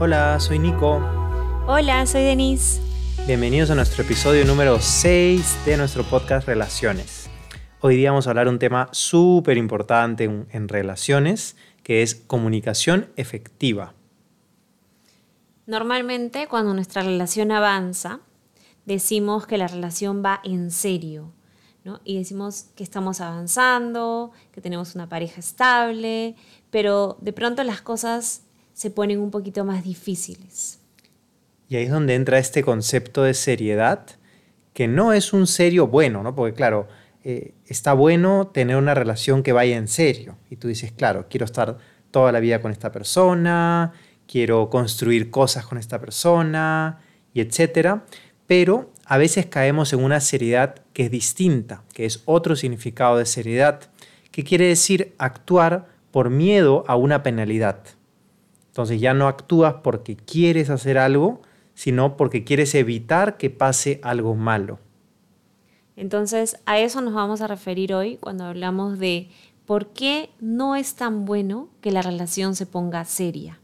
Hola, soy Nico. Hola, soy Denise. Bienvenidos a nuestro episodio número 6 de nuestro podcast Relaciones. Hoy día vamos a hablar de un tema súper importante en, en relaciones, que es comunicación efectiva. Normalmente cuando nuestra relación avanza, decimos que la relación va en serio, ¿no? Y decimos que estamos avanzando, que tenemos una pareja estable, pero de pronto las cosas se ponen un poquito más difíciles. Y ahí es donde entra este concepto de seriedad, que no es un serio bueno, ¿no? Porque claro, eh, está bueno tener una relación que vaya en serio. Y tú dices, claro, quiero estar toda la vida con esta persona, quiero construir cosas con esta persona, y etcétera. Pero a veces caemos en una seriedad que es distinta, que es otro significado de seriedad, que quiere decir actuar por miedo a una penalidad. Entonces ya no actúas porque quieres hacer algo, sino porque quieres evitar que pase algo malo. Entonces a eso nos vamos a referir hoy cuando hablamos de por qué no es tan bueno que la relación se ponga seria.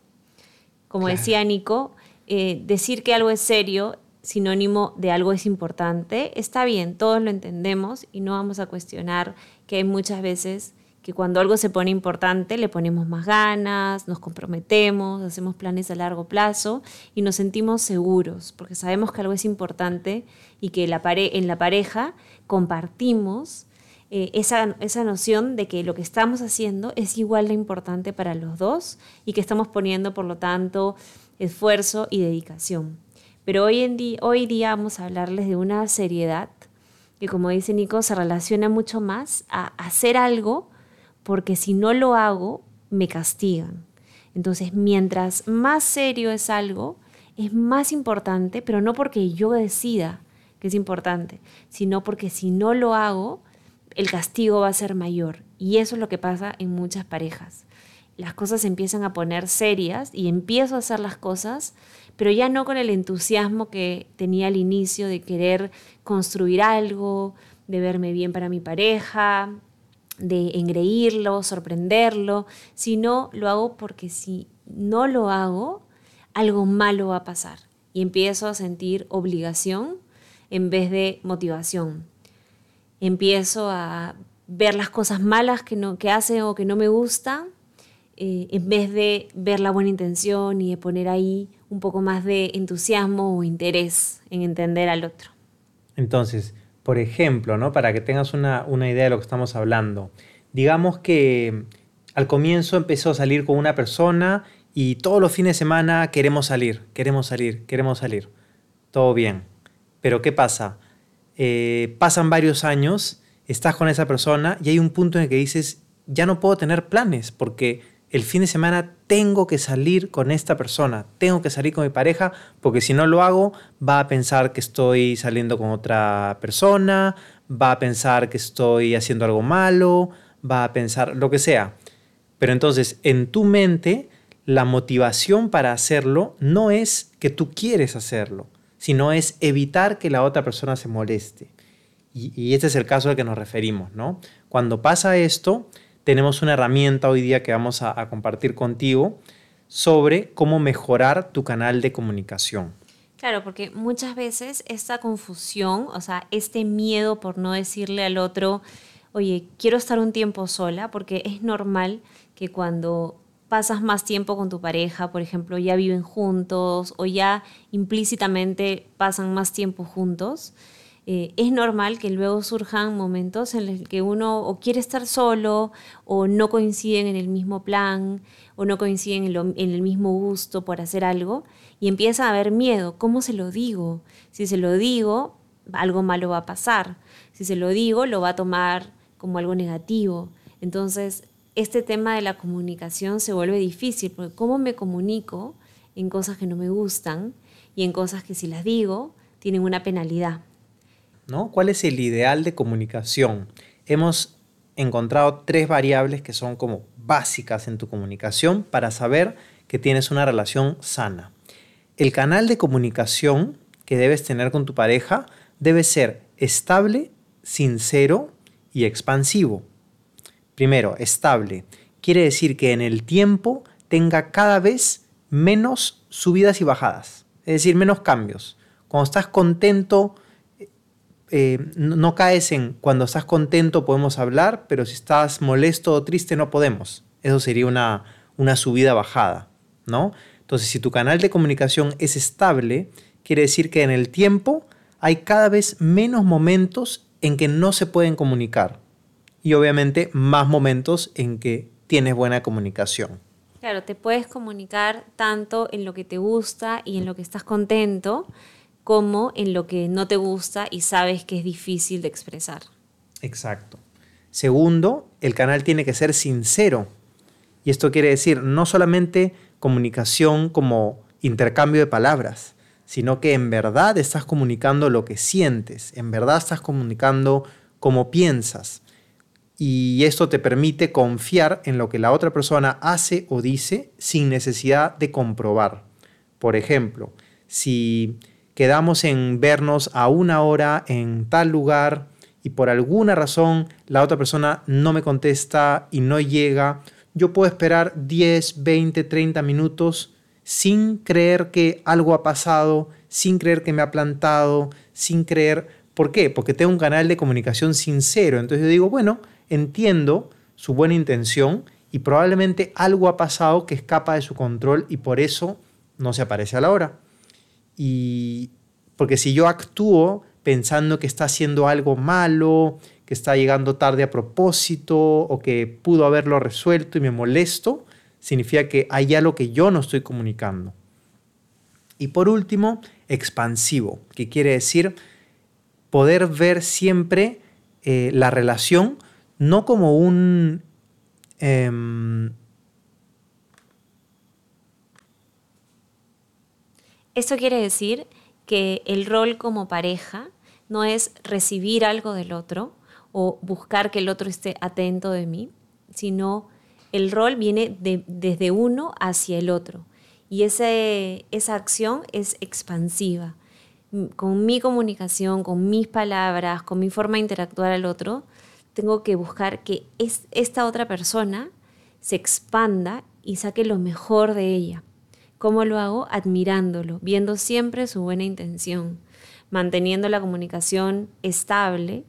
Como decía Nico, eh, decir que algo es serio, sinónimo de algo es importante, está bien, todos lo entendemos y no vamos a cuestionar que hay muchas veces que cuando algo se pone importante le ponemos más ganas, nos comprometemos, hacemos planes a largo plazo y nos sentimos seguros porque sabemos que algo es importante y que la en la pareja compartimos eh, esa, esa noción de que lo que estamos haciendo es igual de importante para los dos y que estamos poniendo, por lo tanto, esfuerzo y dedicación. Pero hoy, en hoy día vamos a hablarles de una seriedad que, como dice Nico, se relaciona mucho más a hacer algo porque si no lo hago, me castigan. Entonces, mientras más serio es algo, es más importante, pero no porque yo decida que es importante, sino porque si no lo hago, el castigo va a ser mayor. Y eso es lo que pasa en muchas parejas. Las cosas empiezan a poner serias y empiezo a hacer las cosas, pero ya no con el entusiasmo que tenía al inicio de querer construir algo, de verme bien para mi pareja, de engreírlo, sorprenderlo, sino lo hago porque si no lo hago, algo malo va a pasar y empiezo a sentir obligación en vez de motivación. Empiezo a ver las cosas malas que, no, que hace o que no me gustan eh, en vez de ver la buena intención y de poner ahí un poco más de entusiasmo o interés en entender al otro. Entonces, por ejemplo, ¿no? para que tengas una, idea de lo que estamos hablando, digamos que al comienzo empezó a salir con una persona y todos los fines de semana queremos salir, queremos salir, queremos salir. Todo bien. Pero ¿qué pasa? Eh, pasan varios años, estás con esa persona y hay un punto en el que dices, ya no puedo tener planes porque el fin de semana tengo que salir con esta persona, tengo que salir con mi pareja, porque si no lo hago, va a pensar que estoy saliendo con otra persona, va a pensar que estoy haciendo algo malo, va a pensar lo que sea. Pero entonces, en tu mente, la motivación para hacerlo no es que tú quieres hacerlo, sino es evitar que la otra persona se moleste. Y, este es el caso al que nos referimos, ¿no? Cuando pasa esto, tenemos una herramienta hoy día que vamos a, compartir contigo sobre cómo mejorar tu canal de comunicación. Claro, porque muchas veces esta confusión, o sea, este miedo por no decirle al otro, oye, quiero estar un tiempo sola, porque es normal que cuando pasas más tiempo con tu pareja, por ejemplo, ya viven juntos o ya implícitamente pasan más tiempo juntos, eh, es normal que luego surjan momentos en los que uno o quiere estar solo o no coinciden en el mismo plan o no coinciden en, el mismo gusto por hacer algo y empieza a haber miedo. ¿Cómo se lo digo? Si se lo digo, algo malo va a pasar. Si se lo digo, lo va a tomar como algo negativo. Entonces, este tema de la comunicación se vuelve difícil porque ¿cómo me comunico en cosas que no me gustan y en cosas que si las digo tienen una penalidad? ¿Cuál es el ideal de comunicación? Hemos encontrado tres variables que son como básicas en tu comunicación para saber que tienes una relación sana. El canal de comunicación que debes tener con tu pareja debe ser estable, sincero y expansivo. Primero, estable. Quiere decir que en el tiempo tenga cada vez menos subidas y bajadas, es decir, menos cambios. Cuando estás contento, eh, no, caes en cuando estás contento podemos hablar, pero si estás molesto o triste no podemos. Eso sería una, una subida-bajada, ¿no? Entonces, si tu canal de comunicación es estable, quiere decir que en el tiempo hay cada vez menos momentos en que no se pueden comunicar y obviamente más momentos en que tienes buena comunicación. Claro, te puedes comunicar tanto en lo que te gusta y en lo que estás contento, como en lo que no te gusta y sabes que es difícil de expresar. Exacto. Segundo, el canal tiene que ser sincero. Y esto quiere decir no solamente comunicación como intercambio de palabras, sino que en verdad estás comunicando lo que sientes, en verdad estás comunicando cómo piensas. Y esto te permite confiar en lo que la otra persona hace o dice sin necesidad de comprobar. Por ejemplo, si quedamos en vernos a una hora en tal lugar y por alguna razón la otra persona no me contesta y no llega, yo puedo esperar 10, 20, 30 minutos sin creer que algo ha pasado, sin creer que me ha plantado, sin creer... ¿Por qué? Porque tengo un canal de comunicación sincero. Entonces yo digo, bueno, entiendo su buena intención y probablemente algo ha pasado que escapa de su control y por eso no se aparece a la hora. Y porque si yo actúo pensando que está haciendo algo malo, que está llegando tarde a propósito o que pudo haberlo resuelto y me molesto, significa que hay algo que yo no estoy comunicando. Y por último, expansivo, que quiere decir poder ver siempre eh, la relación no como un... Em, Esto quiere decir que el rol como pareja no es recibir algo del otro o buscar que el otro esté atento de mí, sino el rol viene desde uno hacia el otro. Y ese, esa acción es expansiva. Con mi comunicación, con mis palabras, con mi forma de interactuar al otro, tengo que buscar que es, esta otra persona se expanda y saque lo mejor de ella. ¿Cómo lo hago? Admirándolo, viendo siempre su buena intención, manteniendo la comunicación estable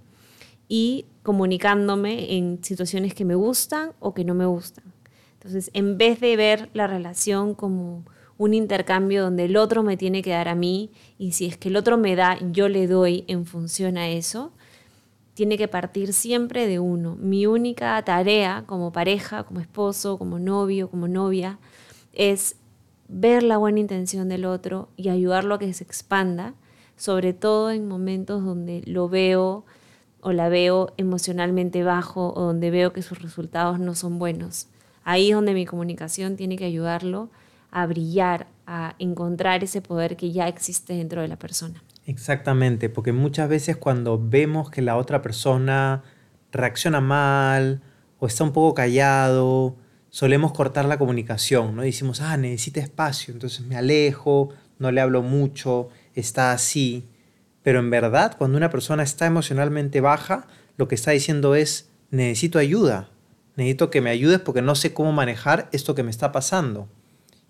y comunicándome en situaciones que me gustan o que no me gustan. Entonces, en vez de ver la relación como un intercambio donde el otro me tiene que dar a mí y si es que el otro me da, yo le doy en función a eso, tiene que partir siempre de uno. Mi única tarea como pareja, como esposo, como novio, como novia, es ver la buena intención del otro y ayudarlo a que se expanda, sobre todo en momentos donde lo veo o la veo emocionalmente bajo o donde veo que sus resultados no son buenos. Ahí es donde mi comunicación tiene que ayudarlo a brillar, a encontrar ese poder que ya existe dentro de la persona. Exactamente, porque muchas veces cuando vemos que la otra persona reacciona mal o está un poco callado, solemos cortar la comunicación, ¿no? decimos, ah, necesita espacio, entonces me alejo, no le hablo mucho, está así. Pero en verdad, cuando una persona está emocionalmente baja, lo que está diciendo es, necesito ayuda, necesito que me ayudes porque no sé cómo manejar esto que me está pasando.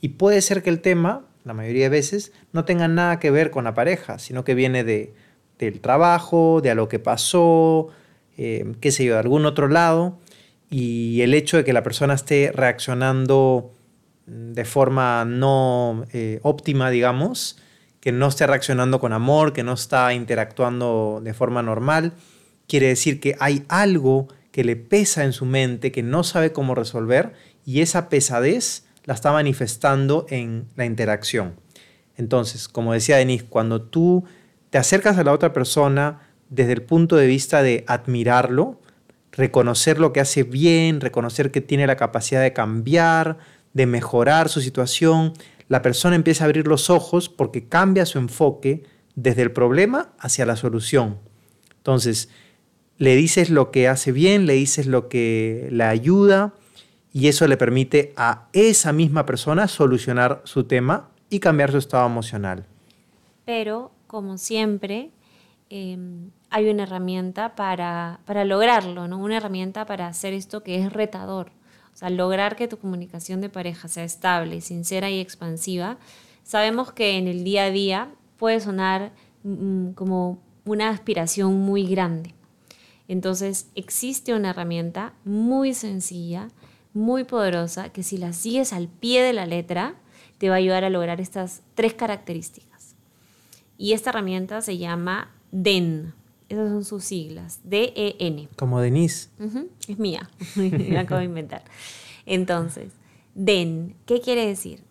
Y puede ser que el tema la mayoría de veces, no tengan nada que ver con la pareja, sino que viene de, del trabajo, de a lo que pasó, eh, qué sé yo, de algún otro lado. Y el hecho de que la persona esté reaccionando de forma no eh, óptima, digamos, que no esté reaccionando con amor, que no está interactuando de forma normal, quiere decir que hay algo que le pesa en su mente, que no sabe cómo resolver, y esa pesadez la está manifestando en la interacción. Entonces, como decía Denise, cuando tú te acercas a la otra persona desde el punto de vista de admirarlo, reconocer lo que hace bien, reconocer que tiene la capacidad de cambiar, de mejorar su situación, la persona empieza a abrir los ojos porque cambia su enfoque desde el problema hacia la solución. Entonces, le dices lo que hace bien, le dices lo que le ayuda, y eso le permite a esa misma persona solucionar su tema y cambiar su estado emocional. Pero, como siempre, em, hay una herramienta para, para lograrlo, ¿no? una herramienta para hacer esto que es retador. O sea, lograr que tu comunicación de pareja sea estable, sincera y expansiva, sabemos que en el día a día puede sonar mm, como una aspiración muy grande. Entonces existe una herramienta muy sencilla, muy poderosa, que si la sigues al pie de la letra, te va a ayudar a lograr estas tres características. Y esta herramienta se llama DEN. Esas son sus siglas, D-E-N. Como Denise. Es mía, la acabo de inventar. Entonces, DEN, ¿qué quiere decir?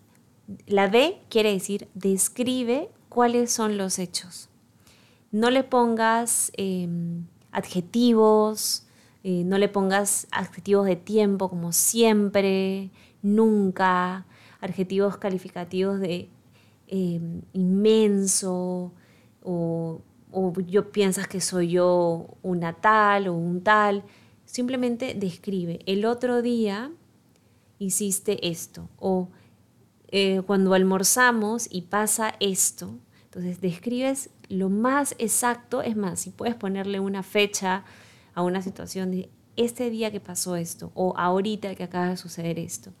La D quiere decir describe cuáles son los hechos. No le pongas em, adjetivos, eh, no le pongas adjetivos de tiempo como siempre, nunca, adjetivos calificativos de em, inmenso o, o yo piensas que soy yo una tal o un tal. Simplemente describe. El otro día hiciste esto o eh, cuando almorzamos y pasa esto. Entonces describes lo más exacto, es más, si puedes ponerle una fecha a una situación de este día que pasó esto o ahorita que acaba de suceder esto.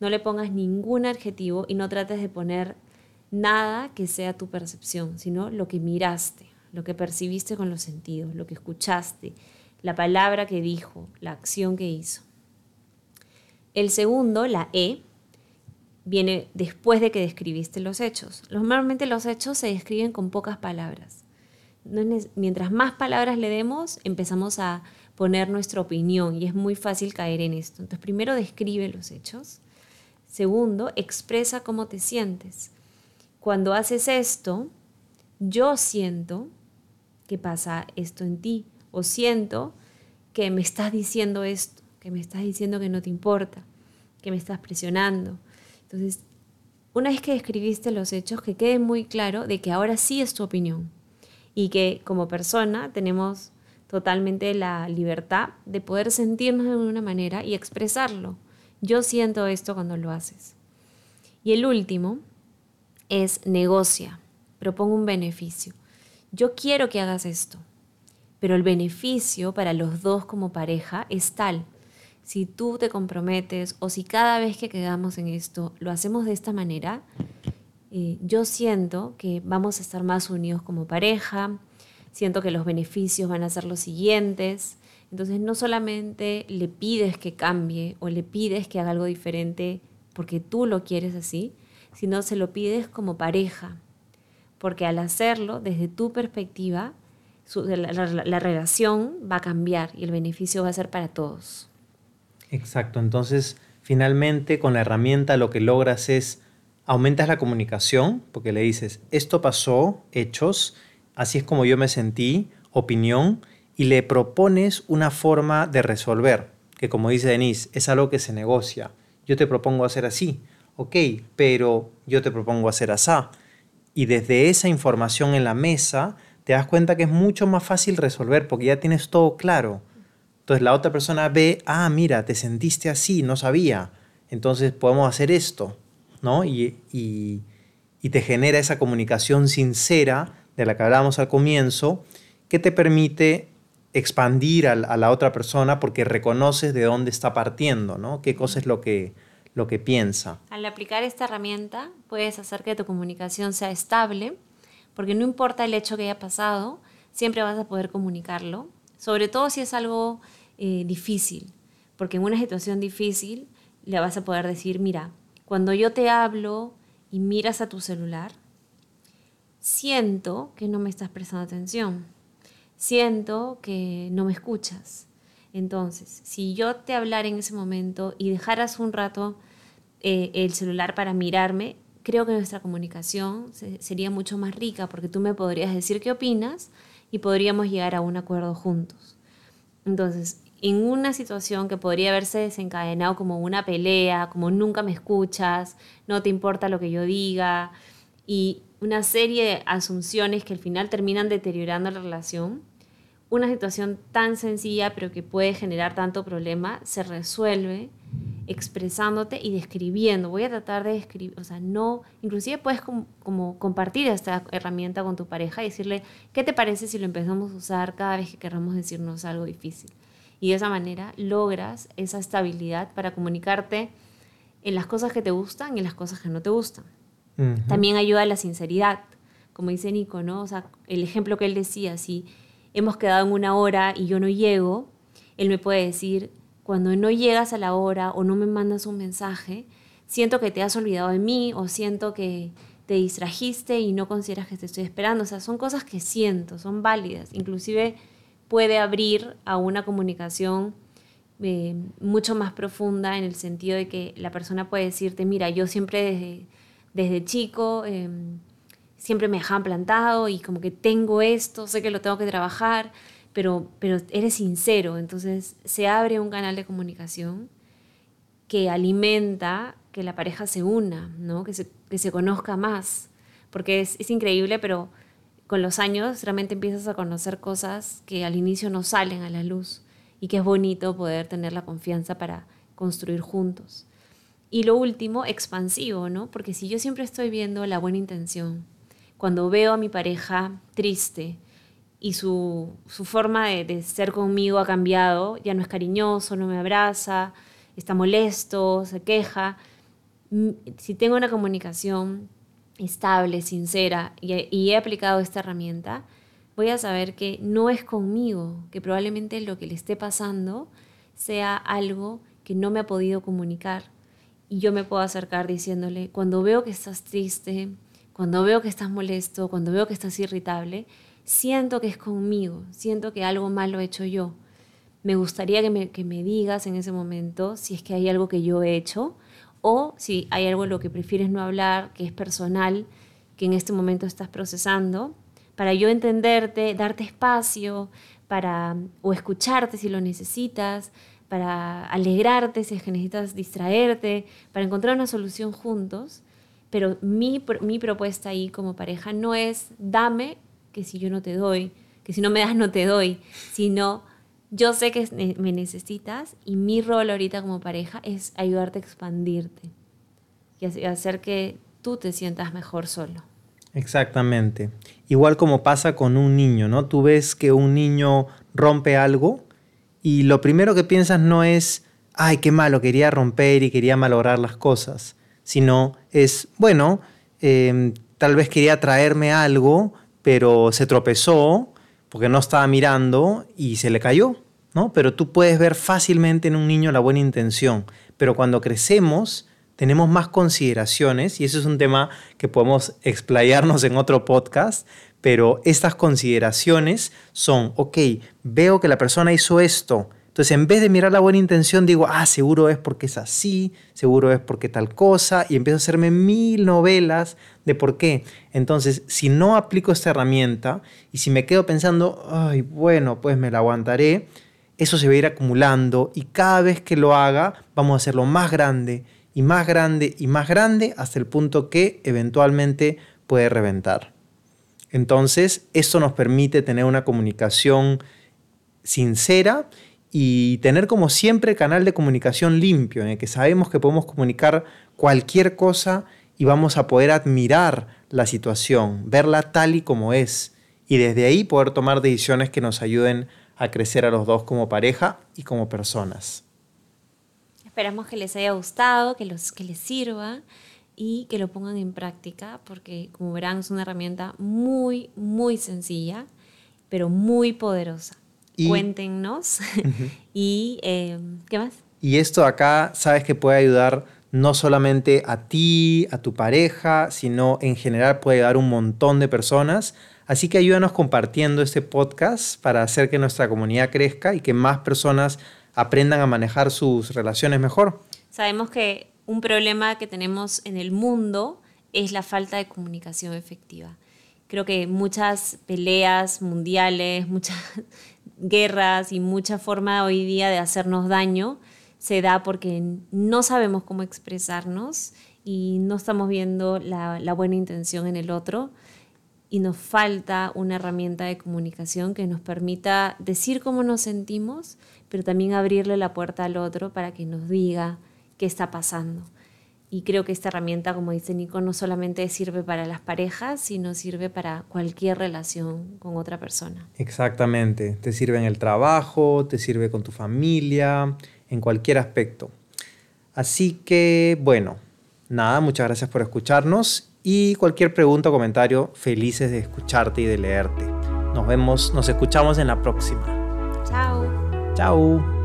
No le pongas ningún adjetivo y no trates de poner nada que sea tu percepción, sino lo que miraste, lo que percibiste con los sentidos, lo que escuchaste, la palabra que dijo, la acción que hizo. El segundo, la E, viene después de que describiste los hechos. Normalmente los hechos se describen con pocas palabras. mientras más palabras le demos, empezamos a poner nuestra opinión y es muy fácil caer en esto. Entonces, primero describe los hechos. Segundo, expresa cómo te sientes. Cuando haces esto, yo siento que pasa esto en ti o siento que me estás diciendo esto, que me estás diciendo que no te importa, que me estás presionando, entonces, una vez que describiste los hechos, que quede muy claro de que ahora sí es tu opinión y que como persona tenemos totalmente la libertad de poder sentirnos de una manera y expresarlo. Yo siento esto cuando lo haces. Y el último es negocia, propongo un beneficio. Yo quiero que hagas esto, pero el beneficio para los dos como pareja es tal si tú te comprometes o si cada vez que quedamos en esto lo hacemos de esta manera, eh, yo siento que vamos a estar más unidos como pareja, siento que los beneficios van a ser los siguientes. Entonces no solamente le pides que cambie o le pides que haga algo diferente porque tú lo quieres así, sino se lo pides como pareja. Porque al hacerlo, desde tu perspectiva, la relación va a cambiar y el beneficio va a ser para todos. Exacto, entonces finalmente con la herramienta lo que logras es aumentas la comunicación porque le dices, esto pasó, hechos, así es como yo me sentí, opinión, y le propones una forma de resolver, que como dice Denise, es algo que se negocia. Yo te propongo hacer así, ok, pero yo te propongo hacer así. Y desde esa información en la mesa, te das cuenta que es mucho más fácil resolver porque ya tienes todo claro. Entonces la otra persona ve, ah, mira, te sentiste así, no sabía. Entonces podemos hacer esto, ¿no? Y, te genera esa comunicación sincera de la que hablábamos al comienzo, que te permite expandir a, la otra persona porque reconoces de dónde está partiendo, ¿no? Qué cosa es lo que, lo que piensa. Al aplicar esta herramienta puedes hacer que tu comunicación sea estable, porque no importa el hecho que haya pasado, siempre vas a poder comunicarlo sobre todo si es algo eh, difícil, porque en una situación difícil le vas a poder decir, mira, cuando yo te hablo y miras a tu celular, siento que no me estás prestando atención, siento que no me escuchas. Entonces, si yo te hablara en ese momento y dejaras un rato eh, el celular para mirarme, creo que nuestra comunicación sería mucho más rica porque tú me podrías decir qué opinas y podríamos llegar a un acuerdo juntos. Entonces, en una situación que podría haberse desencadenado como una pelea, como nunca me escuchas, no te importa lo que yo diga, y una serie de asunciones que al final terminan deteriorando la relación, una situación tan sencilla pero que puede generar tanto problema se resuelve expresándote y describiendo. Voy a tratar de escribir, o sea, no, inclusive puedes como, compartir esta herramienta con tu pareja y decirle, ¿qué te parece si lo empezamos a usar cada vez que queramos decirnos algo difícil? Y de esa manera logras esa estabilidad para comunicarte en las cosas que te gustan y en las cosas que no te gustan. También ayuda a la sinceridad, como dice Nico, ¿no? O sea, el ejemplo que él decía, si hemos quedado en una hora y yo no llego, él me puede decir, cuando no llegas a la hora o no me mandas un mensaje, siento que te has olvidado de mí o siento que te distrajiste y no consideras que te estoy esperando. O sea, son cosas que siento, son válidas. Inclusive puede abrir a una comunicación eh, mucho más profunda en el sentido de que la persona puede decirte, mira, yo siempre desde, chico em, siempre me dejan plantado y como que tengo esto, sé que lo tengo que trabajar, pero, pero eres sincero. Entonces se abre un canal de comunicación que alimenta que la pareja se una, ¿no? que, se, que se conozca más, porque es, es increíble, pero con los años realmente empiezas a conocer cosas que al inicio no salen a la luz y que es bonito poder tener la confianza para construir juntos. Y lo último, expansivo, ¿no? Porque si yo siempre estoy viendo la buena intención, cuando veo a mi pareja triste y su, su forma de, ser conmigo ha cambiado, ya no es cariñoso, no me abraza, está molesto, se queja, si tengo una comunicación estable, sincera y, he aplicado esta herramienta, voy a saber que no es conmigo, que probablemente lo que le esté pasando sea algo que no me ha podido comunicar. Y yo me puedo acercar diciéndole, cuando veo que estás triste, cuando veo que estás molesto, cuando veo que estás irritable, siento que es conmigo, siento que algo malo he hecho yo. Me gustaría que me, que me digas en ese momento si es que hay algo que yo he hecho o si hay algo en lo que prefieres no hablar, que es personal, que en este momento estás procesando, para yo entenderte, darte espacio, para, o escucharte si lo necesitas, para alegrarte si es que necesitas distraerte, para encontrar una solución juntos. Pero mi, mi propuesta ahí como pareja no es dame que si yo no te doy, que si no me das no te doy, sino yo sé que me necesitas y mi rol ahorita como pareja es ayudarte a expandirte y hacer que tú te sientas mejor solo. Exactamente. Igual como pasa con un niño, ¿no? Tú ves que un niño rompe algo y lo primero que piensas no es, ay, qué malo, quería romper y quería malograr las cosas, sino es, bueno, em, tal vez quería traerme algo, pero se tropezó porque no estaba mirando y se le cayó. ¿no? Pero tú puedes ver fácilmente en un niño la buena intención. Pero cuando crecemos, tenemos más consideraciones, y eso es un tema que podemos explayarnos en otro podcast, pero estas consideraciones son, ok, veo que la persona hizo esto, entonces en vez de mirar la buena intención, digo, ah, seguro es porque es así, seguro es porque tal cosa, y empiezo a hacerme mil novelas de por qué. Entonces, si no aplico esta herramienta y si me quedo pensando, ay, bueno, pues me la aguantaré, eso se va a ir acumulando y cada vez que lo haga vamos a hacerlo más grande y más grande y más grande hasta el punto que eventualmente puede reventar. Entonces, esto nos permite tener una comunicación sincera y tener como siempre canal de comunicación limpio, en el que sabemos que podemos comunicar cualquier cosa y vamos a poder admirar la situación, verla tal y como es, y desde ahí poder tomar decisiones que nos ayuden a crecer a los dos como pareja y como personas. Esperamos que les haya gustado, que, los, que les sirva y que lo pongan en práctica porque como verán es una herramienta muy, muy sencilla, pero muy poderosa. Cuéntenos. y eh, ¿qué más? Y esto acá, sabes que puede ayudar no solamente a ti, a tu pareja, sino en general puede ayudar a un montón de personas Así que ayúdanos compartiendo este podcast para hacer que nuestra comunidad crezca y que más personas aprendan a manejar sus relaciones mejor. Sabemos que un problema que tenemos en el mundo es la falta de comunicación efectiva. Creo que muchas peleas mundiales, muchas guerras y mucha forma hoy día de hacernos daño se da porque no sabemos cómo expresarnos y no estamos viendo la, buena intención en el otro y nos falta una herramienta de comunicación que nos permita decir cómo nos sentimos, pero también abrirle la puerta al otro para que nos diga qué está pasando. Y creo que esta herramienta, como dice Nico, no solamente sirve para las parejas, sino sirve para cualquier relación con otra persona. Exactamente, te sirve en el trabajo, te sirve con tu familia, en cualquier aspecto. Así que, bueno, nada, muchas gracias por escucharnos y cualquier pregunta o comentario, felices de escucharte y de leerte. Nos vemos, nos escuchamos en la próxima. Chao. Chao.